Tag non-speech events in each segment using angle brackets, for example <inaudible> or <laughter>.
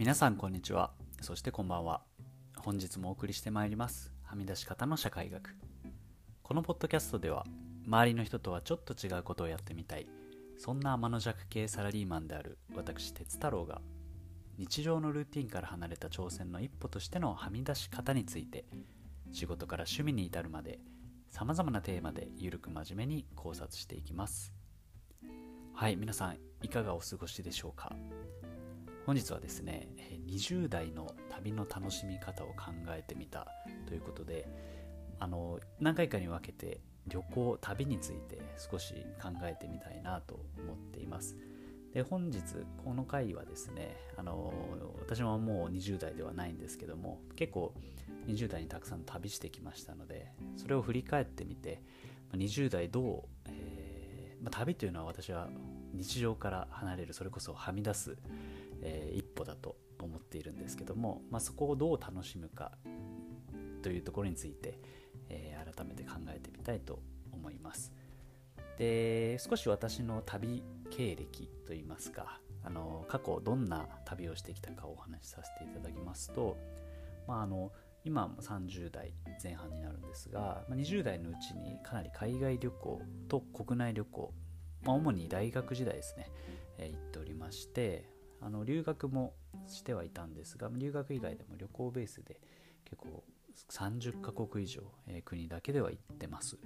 皆さんこんにちは。そしてこんばんは。本日もお送りしてまいります。はみ出し方の社会学。このポッドキャストでは周りの人とはちょっと違うことをやってみたい。そんな天の弱系サラリーマンである私哲太郎が日常のルーティンから離れた挑戦の一歩としてのはみ出し方について仕事から趣味に至るまでさまざまなテーマでゆるく真面目に考察していきます。はい皆さんいかがお過ごしでしょうか？本日はですね20代の旅の楽しみ方を考えてみたということであの何回かに分けて旅行旅について少し考えてみたいなと思っています。で本日この回はですねあの私ももう20代ではないんですけども結構20代にたくさん旅してきましたのでそれを振り返ってみて20代どう、えーまあ、旅というのは私は日常から離れるそれこそはみ出す、えー、一歩だと思っているんですけども、まあ、そこをどう楽しむかというところについて、えー、改めて考えてみたいと思います。で少し私の旅経歴といいますかあの過去どんな旅をしてきたかをお話しさせていただきますと、まあ、あの今も30代前半になるんですが20代のうちにかなり海外旅行と国内旅行、まあ、主に大学時代ですね、えー、行っておりましてあの留学もしてはいたんですが留学以外でも旅行ベースで結構30カ国以上、えー、国だけでは行ってます。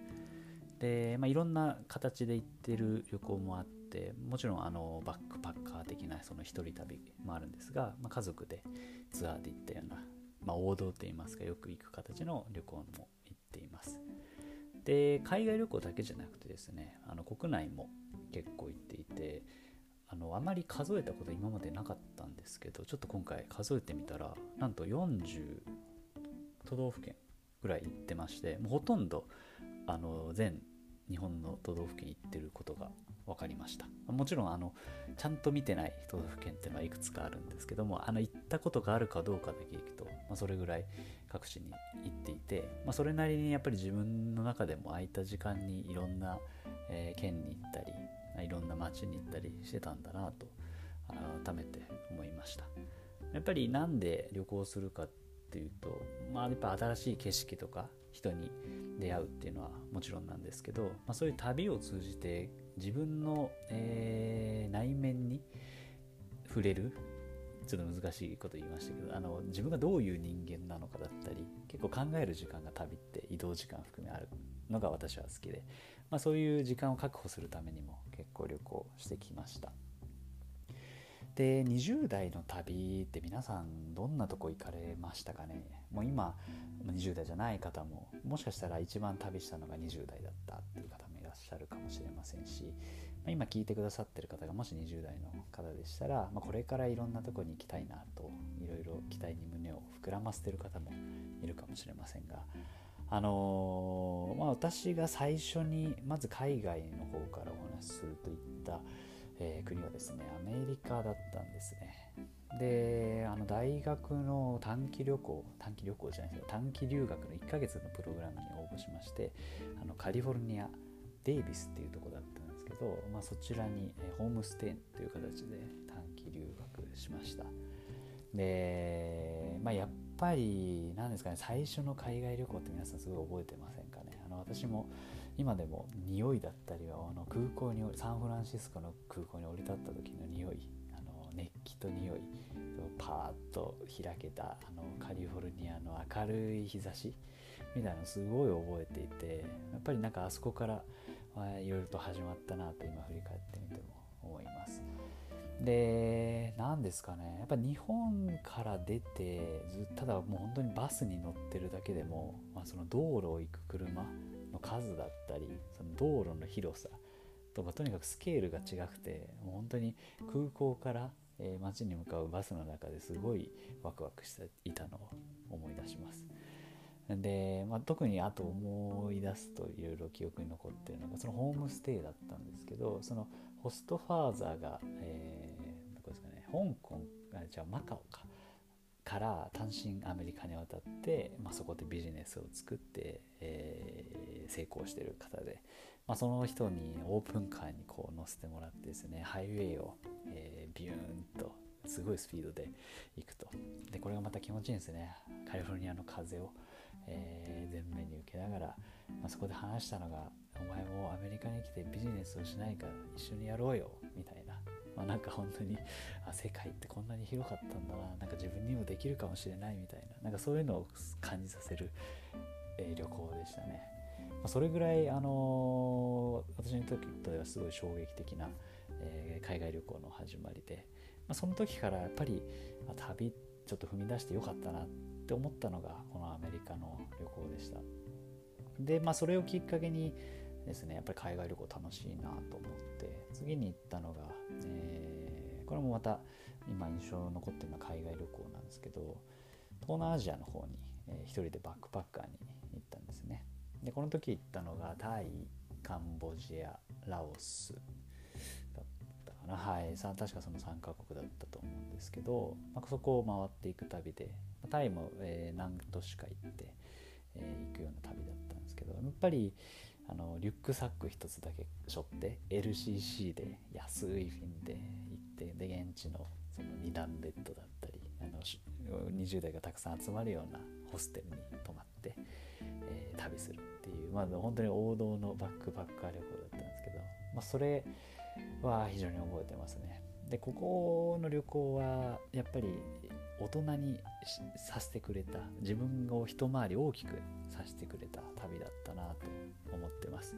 で、まあ、いろんな形で行ってる旅行もあってもちろんあのバックパッカー的なその一人旅もあるんですが、まあ、家族でツアーで行ったようなまあ、王道といいますかよく行く形の旅行も行っています。で海外旅行だけじゃなくてですねあの国内も結構行っていてあのあまり数えたこと今までなかったんですけどちょっと今回数えてみたらなんと40都道府県ぐらい行ってましてもうほとんどあの全日本の都道府県行ってることが分かりました。もちろんあのちゃんと見てない都道府県っていうのはいくつかあるんですけどもあの行ったことがあるかどうかだけ行くと、まあ、それぐらい各地に行っていて、まあ、それなりにやっぱり自分の中でも空いた時間にいろんな、えー、県に行ったりいろんな街に行ったりしてたんだなと改めて思いました。やっぱりなんで旅行するかっていうと、まあ、やっぱ新しい景色とか人に出会うっていうのはもちろんなんですけど、まあ、そういう旅を通じて自分の、えー、内面に触れるちょっと難しいこと言いましたけどあの自分がどういう人間なのかだったり結構考える時間が旅って移動時間含めあるのが私は好きで、まあ、そういう時間を確保するためにも結構旅行してきました。で20代の旅って皆さんどんなとこ行かれましたかね？もう今20代じゃない方ももしかしたら一番旅したのが20代だったっていう方もいらっしゃるかもしれませんし、まあ、今聞いてくださってる方がもし20代の方でしたら、まあ、これからいろんなとこに行きたいなといろいろ期待に胸を膨らませてる方もいるかもしれませんがあのー、まあ、私が最初にまず海外の方からお話しするといったえー、国はですねアメリカだったんですね。であの大学の短期旅行短期旅行じゃないですけど短期留学の1ヶ月のプログラムに応募しましてあのカリフォルニアデイビスっていうとこだったんですけど、まあ、そちらに、ホームステイという形で短期留学しました。で、まあ、やっぱり何ですかね最初の海外旅行って皆さんすごい覚えてませんかね？あの私も今でも匂いだったりはあの空港にサンフランシスコの空港に降り立った時の匂いあの熱気と匂いパーッと開けたあのカリフォルニアの明るい日差しみたいなのすごい覚えていてやっぱりなんかあそこからいろいろと始まったなと今振り返ってみても。で何ですかねやっぱ日本から出てただもう本当にバスに乗ってるだけでも、まあ、その道路を行く車の数だったりその道路の広さとかとにかくスケールが違くてもう本当に空港から、えー、街に向かうバスの中ですごいワクワクしていたのを思い出します。で、まあ、特にあと思い出すといろいろ記憶に残ってるのがそのホームステイだったんですけどそのホストファーザーが、えー、香港あじゃあマカオかから単身アメリカに渡って、まあ、そこでビジネスを作って、えー、成功してる方で、まあ、その人にオープンカーにこう乗せてもらってですねハイウェイを、えー、ビューンとすごいスピードで行くと。でこれがまた気持ちいいんですね。カリフォルニアの風を、えー、前面に受けながら、まあ、そこで話したのが「お前もアメリカに来てビジネスをしないから一緒にやろうよ」みたいな。まあ、なんか本当にあ世界ってこんなに広かったんだな。なんか自分にもできるかもしれないみたいな。なんかそういうのを感じさせる、えー、旅行でしたね、まあ、それぐらい、あのー、私にとってはすごい衝撃的な、えー、海外旅行の始まりで、まあ、その時からやっぱり旅ちょっと踏み出してよかったなって思ったのがこのアメリカの旅行でした。でまあそれをきっかけにですね。やっぱり海外旅行楽しいなと思って。次に行ったのが、えー、これもまた今印象残ってるのは海外旅行なんですけど東南アジアの方に、えー、一人でバックパッカーに行ったんですね。でこの時行ったのがタイカンボジアラオスだったかな。はい。確かその3カ国だったと思うんですけど、まあ、そこを回っていく旅でタイも、えー、何都市か行って、えー、行くような旅だったんですけどやっぱりあのリュックサック一つだけ背負って LCC で安いフィンで行ってで現地のその2段ベッドだったりあの20代がたくさん集まるようなホステルに泊まって、えー、旅するっていう、まあ、本当に王道のバックパッカー旅行だったんですけど、まあ、それは非常に覚えてますね。でここの旅行はやっぱり大人にさせてくれた自分を一回り大きくさせてくれた旅だったなと思ってます。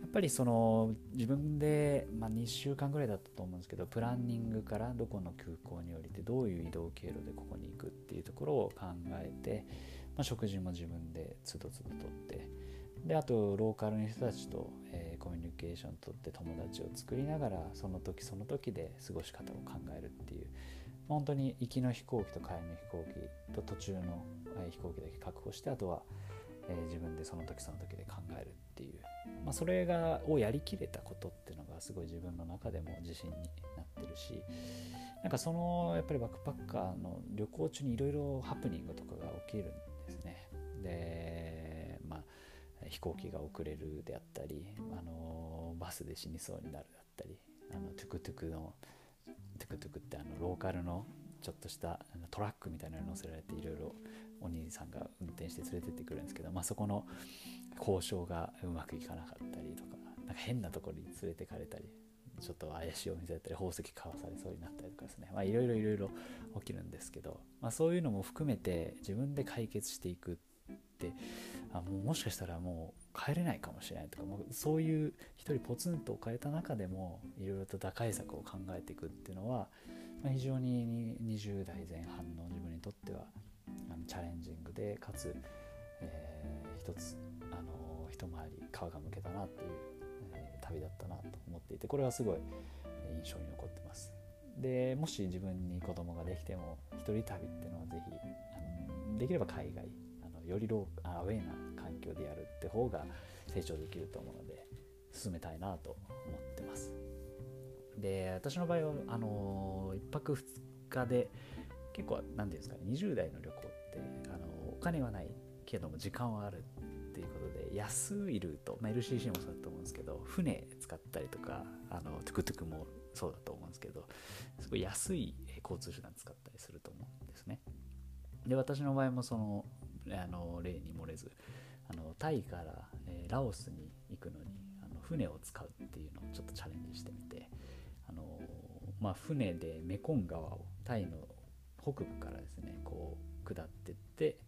やっぱりその自分で、まあ、2週間ぐらいだったと思うんですけどプランニングからどこの空港に降りてどういう移動経路でここに行くっていうところを考えて、まあ、食事も自分でつどつどとってであとローカルの人たちと、えー、コミュニケーションとって友達を作りながらその時その時で過ごし方を考えるっていう本当に行きの飛行機と帰りの飛行機と途中の飛行機だけ確保してあとは、え、自分でその時その時で考えるっていう、まあ、それがをやりきれたことっていうのがすごい自分の中でも自信になってるしなんかそのやっぱりバックパッカーの旅行中にいろいろハプニングとかが起きるんですね。でまあ飛行機が遅れるであったりあのバスで死にそうになるだったりあのトゥクトゥクのトゥクトゥクってあのローカルのちょっとしたトラックみたいなのに乗せられていろいろお兄さんが運転して連れてってくるんですけど、まあ、そこの交渉がうまくいかなかったりとかなんか変なところに連れてかれたりちょっと怪しいお店だったり宝石買わされそうになったりとかですね。いろいろいろいろ起きるんですけど、まあ、そういうのも含めて自分で解決していくってあもうもしかしたらもう帰れないかもしれないとかもうそういう一人ポツンと置かれた中でもいろいろと打開策を考えていくっていうのは、まあ、非常に20代前半の自分にとってはあのチャレンジングでかつ、えー、一つあの一回り皮がむけたなっていう、えー、旅だったなと思っていてこれはすごい印象に残ってます。でもし自分に子供ができても一人旅っていうのは是非できれば海外よりローアウェーな環境でやるって方が成長できると思うので進めたいなと思ってます。で私の場合はあの1泊2日で結構何て言うんですかね20代の旅行ってあのお金はないけども時間はあるっていうことで安いルート、まあ、LCC もそうだと思うんですけど船使ったりとかあのトゥクトゥクもそうだと思うんですけどすごい安い交通手段使ったりすると思うんですね。で私の場合もそのあの例に漏れずあのタイから、えー、ラオスに行くのにあの船を使うっていうのをちょっとチャレンジしてみてあの、まあ、船でメコン川をタイの北部からですねこう下ってって、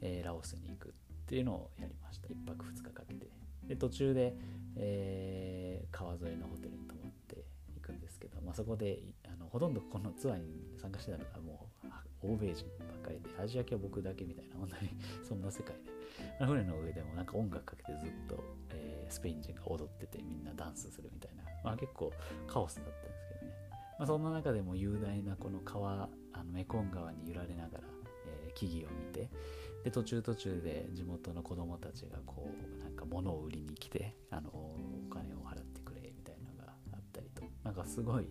えー、ラオスに行くっていうのをやりました。1泊2日かけて。で途中で、えー、川沿いのホテルに泊まっていくんですけど、まあ、そこであのほとんどこのツアーに参加してたのがもう欧米人ばっかりでアジア系は僕だけみたいな本当に <laughs> そんな世界で。船の上でもなんか音楽かけてずっと、えー、スペイン人が踊っててみんなダンスするみたいな、まあ、結構カオスだったんですけどね、まあ、そんな中でも雄大なこの川あのメコン川に揺られながら、えー、木々を見てで途中途中で地元の子供たちがこうなんか物を売りに来てあのお金を払ってくれみたいなのがあったりと。なんかすごい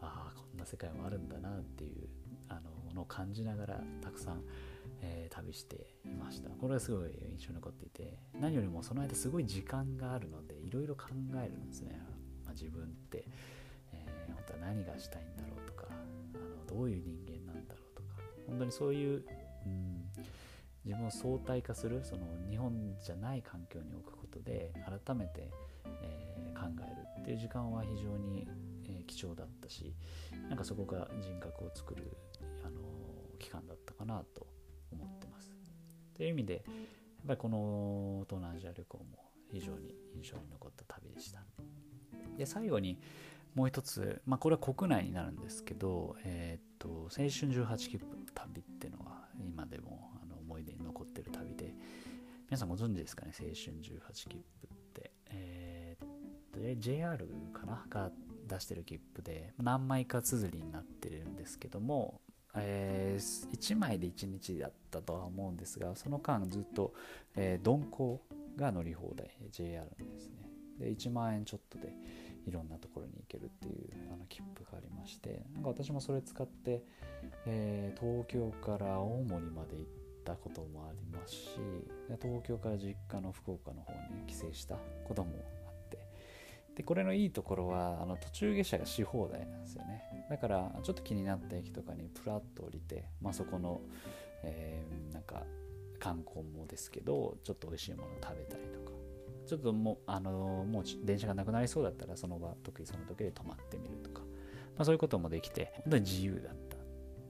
ああこんな世界もあるんだなっていうのを感じながらたくさん、えー、旅していました。これはすごい印象に残っていて何よりもその間すごい時間があるのでいろいろ考えるんですね、まあ、自分って、えー、本当は何がしたいんだろうとかあのどういう人間なんだろうとか。本当にそういう、うん、自分を相対化するその日本じゃない環境に置くことで改めて、えー、考えるっていう時間は非常に、えー、貴重だったしなんかそこが人格を作る、期間だったかなと思ってます。という意味でやっぱりこの東南アジア旅行も非常に印象に残った旅でした。で最後にもう一つ、まあ、これは国内になるんですけど、えっ、と青春18切符の旅っていうのが今でもあの思い出に残ってる旅で皆さんご存知ですかね？青春18切符って、えー、っと JR かな？が出してる切符で何枚か綴りになってるんですけども、えー、1枚で1日だったとは思うんですがその間ずっと、えー、鈍行が乗り放題 JR ですね。で1万円ちょっとでいろんなところに行けるっていうあの切符がありましてなんか私もそれ使って、えー、東京から青森まで行ったこともありますし東京から実家の福岡の方に帰省したこともでこれのいいところはあの途中下車がし放題なんですよね。だからちょっと気になった駅とかにプラッと降りて、まあ、そこの、えー、なんか観光もですけどちょっと美味しいものを食べたりとか。ちょっともう、あのもう電車がなくなりそうだったら、その場、時その時で泊まってみるとか、まあ、そういうこともできて、本当に自由だった。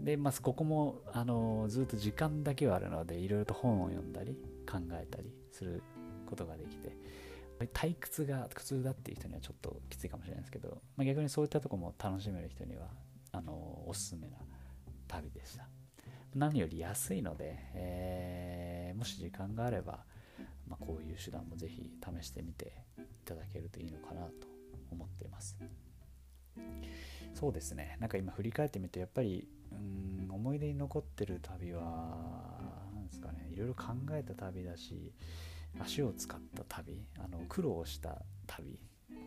で、まあ、ここも、あのずっと時間だけはあるので、いろいろと本を読んだり、考えたりすることができて、退屈が苦痛だっていう人にはちょっときついかもしれないですけど、まあ、逆にそういったとこも楽しめる人には、あのおすすめな旅でした。何より安いので、えー、もし時間があれば、まあ、こういう手段もぜひ試してみていただけるといいのかなと思っています。そうですね。なんか今振り返ってみてやっぱりうん思い出に残ってる旅は何ですかね。いろいろ考えた旅だし足を使った旅あの苦労した旅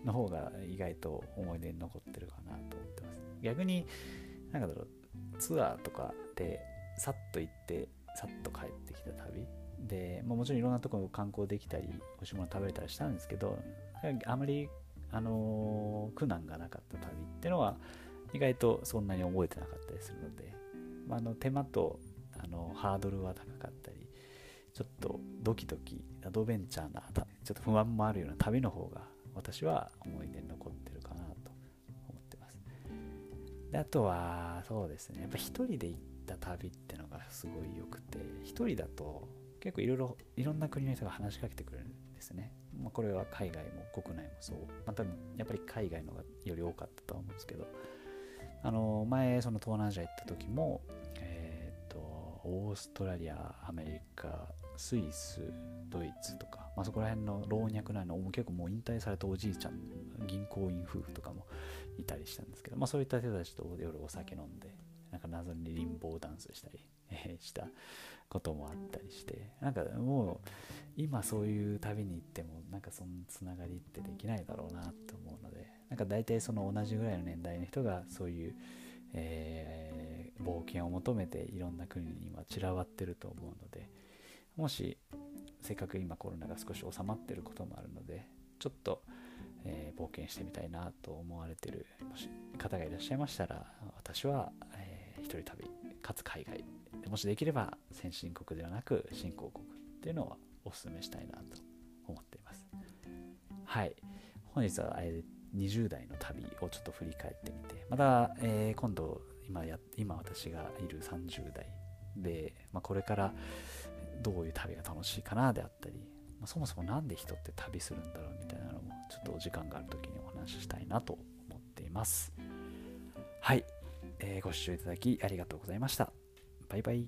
の方が意外と思い出に残ってるかなと思ってます。逆に何かだろうツアーとかでさっと行ってさっと帰ってきた旅。で、まあ、もちろんいろんなところ観光できたり美味しいもの食べれたりしたんですけどあまり、あのー、苦難がなかった旅っていうのは意外とそんなに覚えてなかったりするので、ま、あの手間とあのハードルは高かったりちょっとドキドキアドベンチャーなちょっと不安もあるような旅の方が私は思い出に残ってるかなと思ってますであとはそうですねやっぱ一人で行った旅ってのがすごい良くて一人だと結構いろいろいろんな国の人が話しかけてくれるんですね。まあ、これは海外も国内もそう。まあ、多分やっぱり海外のがより多かったと思うんですけど、あの前その東南アジア行った時も、オーストラリア、アメリカ、スイス、ドイツとか、まあ、そこら辺の老若男女も結構もう引退されたおじいちゃん銀行員夫婦とかもいたりしたんですけど、まあ、そういった人たちと夜お酒飲んでなんか謎にリンボーダンスしたり <laughs> したこともあったりしてなんかもう今そういう旅に行ってもなんかそのつながりってできないだろうなと思うのでなんか大体その同じぐらいの年代の人がそういう、えー、冒険を求めていろんな国に今散らばってると思うのでもしせっかく今コロナが少し収まってることもあるのでちょっと、えー、冒険してみたいなと思われてるもし方がいらっしゃいましたら私は、えー、一人旅かつ海外もしできれば先進国ではなく新興国っていうのはお勧めしたいなと思っています。はい。本日は20代の旅をちょっと振り返ってみて、また、えー、今度今や、今私がいる30代で、まあ、これからどういう旅が楽しいかなであったり、まあ、そもそも何で人って旅するんだろうみたいなのもちょっとお時間がある時にお話ししたいなと思っています。はい、えー、ご視聴いただきありがとうございました。バイバイ。